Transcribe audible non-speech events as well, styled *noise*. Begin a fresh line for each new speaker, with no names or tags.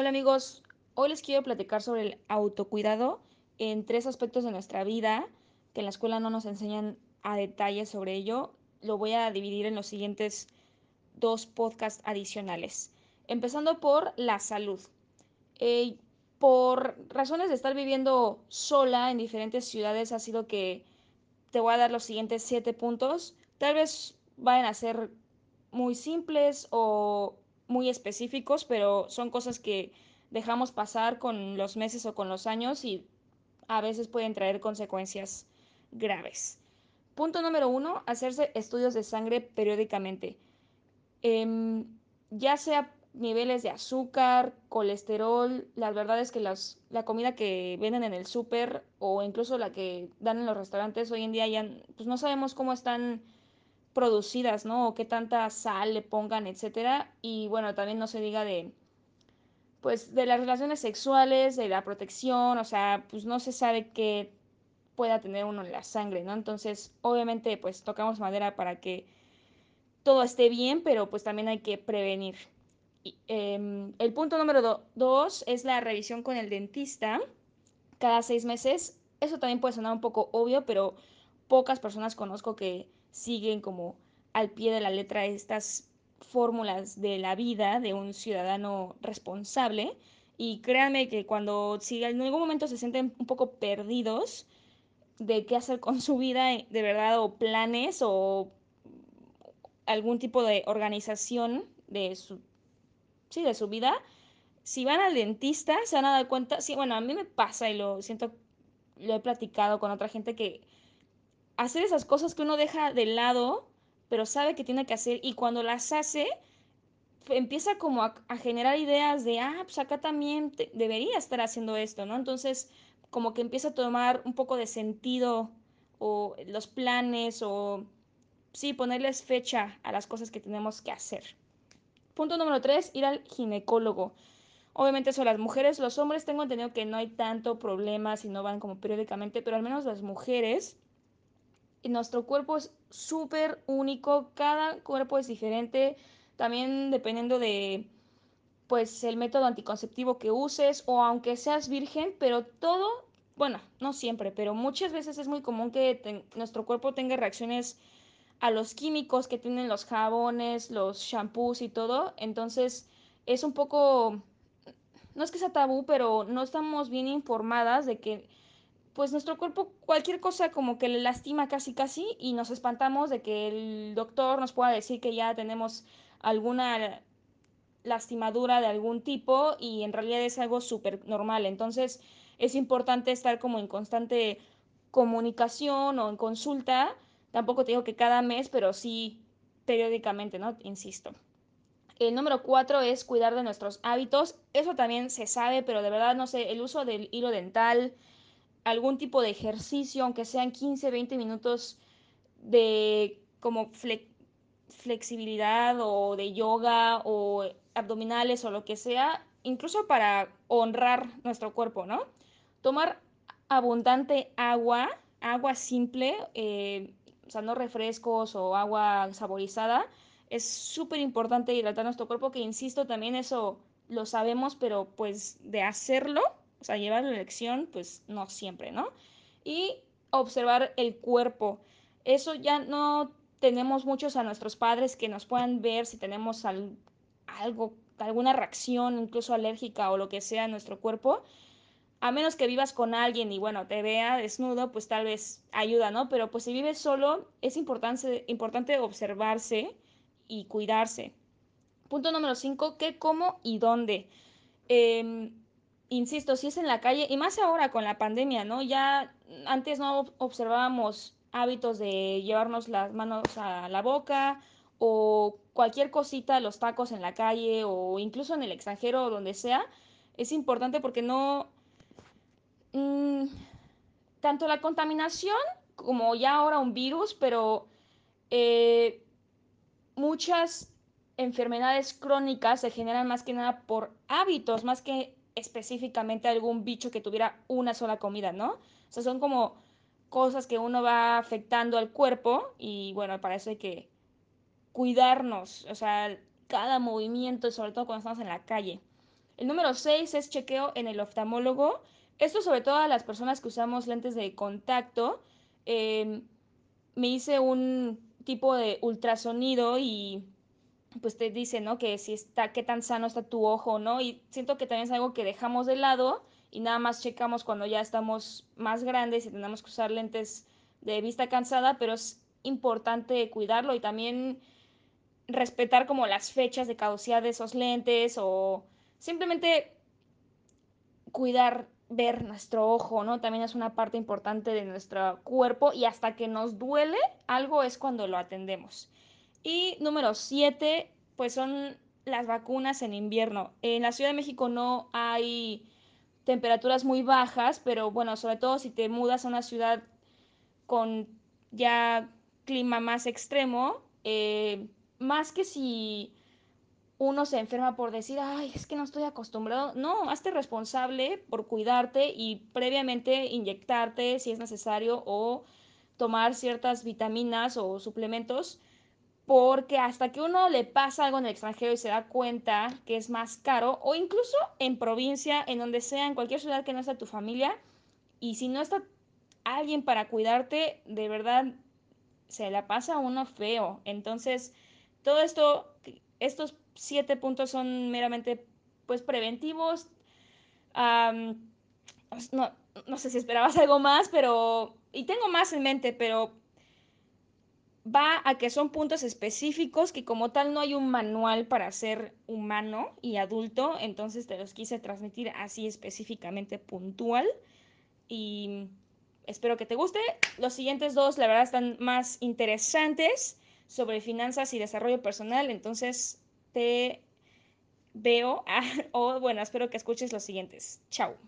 Hola amigos, hoy les quiero platicar sobre el autocuidado en tres aspectos de nuestra vida que en la escuela no nos enseñan a detalle sobre ello. Lo voy a dividir en los siguientes dos podcasts adicionales. Empezando por la salud. Eh, por razones de estar viviendo sola en diferentes ciudades ha sido que te voy a dar los siguientes siete puntos. Tal vez vayan a ser muy simples o muy específicos, pero son cosas que dejamos pasar con los meses o con los años y a veces pueden traer consecuencias graves. Punto número uno, hacerse estudios de sangre periódicamente. Eh, ya sea niveles de azúcar, colesterol, la verdad es que las, la comida que venden en el súper o incluso la que dan en los restaurantes hoy en día ya pues no sabemos cómo están producidas, ¿no? O qué tanta sal le pongan, etcétera. Y bueno, también no se diga de pues de las relaciones sexuales, de la protección, o sea, pues no se sabe qué pueda tener uno en la sangre, ¿no? Entonces, obviamente, pues tocamos madera para que todo esté bien, pero pues también hay que prevenir. Y, eh, el punto número do dos es la revisión con el dentista cada seis meses. Eso también puede sonar un poco obvio, pero pocas personas conozco que siguen como al pie de la letra estas fórmulas de la vida de un ciudadano responsable. Y créanme que cuando si en algún momento se sienten un poco perdidos de qué hacer con su vida de verdad o planes o algún tipo de organización de su, sí, de su vida, si van al dentista se van a dar cuenta, sí, bueno, a mí me pasa y lo siento, lo he platicado con otra gente que hacer esas cosas que uno deja de lado, pero sabe que tiene que hacer y cuando las hace, empieza como a, generar ideas de, ah, pues acá también debería estar haciendo esto, ¿no? Entonces, como que empieza a tomar un poco de sentido o los planes o, sí, ponerles fecha a las cosas que tenemos que hacer. Punto número tres, ir al ginecólogo. Obviamente eso las mujeres, los hombres tengo entendido que no hay tanto problema si no van como periódicamente, pero al menos las mujeres nuestro cuerpo es súper único, cada cuerpo es diferente, también dependiendo de pues el método anticonceptivo que uses o aunque seas virgen, pero todo, bueno, no siempre, pero muchas veces es muy común que nuestro cuerpo tenga reacciones a los químicos que tienen los jabones, los shampoos y todo, entonces es un poco, no es que sea tabú, pero no estamos bien informadas de que pues nuestro cuerpo cualquier cosa como que le lastima casi casi y nos espantamos de que el doctor nos pueda decir que ya tenemos alguna lastimadura de algún tipo y en realidad es algo súper normal. Entonces es importante estar como en constante comunicación o en consulta. Tampoco te digo que cada mes, pero sí periódicamente, ¿no? Insisto. El número cuatro es cuidar de nuestros hábitos. Eso también se sabe, pero de verdad no sé, el uso del hilo dental, algún tipo de ejercicio, aunque sean 15, 20 minutos de como fle flexibilidad o de yoga o abdominales o lo que sea, incluso para honrar nuestro cuerpo, ¿no? Tomar abundante agua, agua simple, eh, o sea, no refrescos o agua saborizada, es súper importante hidratar nuestro cuerpo, que insisto, también eso lo sabemos, pero pues de hacerlo o sea, llevar la elección, pues no siempre, ¿no? Y observar el cuerpo. Eso ya no tenemos muchos a nuestros padres que nos puedan ver si tenemos al, algo, alguna reacción, incluso alérgica o lo que sea en nuestro cuerpo. A menos que vivas con alguien y bueno, te vea desnudo, pues tal vez ayuda, ¿no? Pero pues si vives solo, es importante, importante observarse y cuidarse. Punto número 5, ¿qué, cómo y dónde? Eh, insisto, si es en la calle, y más ahora con la pandemia, ¿no? Ya antes no observábamos hábitos de llevarnos las manos a la boca o cualquier cosita, los tacos en la calle o incluso en el extranjero o donde sea, es importante porque no... Mmm, tanto la contaminación como ya ahora un virus, pero eh, muchas enfermedades crónicas se generan más que nada por hábitos, más que específicamente algún bicho que tuviera una sola comida, ¿no? O sea, son como cosas que uno va afectando al cuerpo y bueno, para eso hay que cuidarnos, o sea, cada movimiento, sobre todo cuando estamos en la calle. El número 6 es chequeo en el oftalmólogo. Esto sobre todo a las personas que usamos lentes de contacto. Eh, me hice un tipo de ultrasonido y pues te dice, ¿no? Que si está, qué tan sano está tu ojo, ¿no? Y siento que también es algo que dejamos de lado y nada más checamos cuando ya estamos más grandes y tenemos que usar lentes de vista cansada, pero es importante cuidarlo y también respetar como las fechas de caducidad de esos lentes o simplemente cuidar, ver nuestro ojo, ¿no? También es una parte importante de nuestro cuerpo y hasta que nos duele algo es cuando lo atendemos. Y número 7, pues son las vacunas en invierno. En la Ciudad de México no hay temperaturas muy bajas, pero bueno, sobre todo si te mudas a una ciudad con ya clima más extremo, eh, más que si uno se enferma por decir, ay, es que no estoy acostumbrado. No, hazte responsable por cuidarte y previamente inyectarte si es necesario o tomar ciertas vitaminas o suplementos, porque hasta que uno le pasa algo en el extranjero y se da cuenta que es más caro, o incluso en provincia, en donde sea, en cualquier ciudad que no sea tu familia, y si no está alguien para cuidarte, de verdad se la pasa uno feo. Entonces, todo esto, estos siete puntos son meramente pues preventivos. No, no sé si esperabas *laughs* algo más, pero... Y tengo más en mente, pero va a que son puntos específicos que como tal no hay un manual para ser humano y adulto, entonces te los quise transmitir así específicamente puntual y espero que te guste. Los siguientes dos, la verdad, están más interesantes sobre finanzas y desarrollo personal, entonces te veo, *laughs* o bueno, espero que escuches los siguientes. Chao.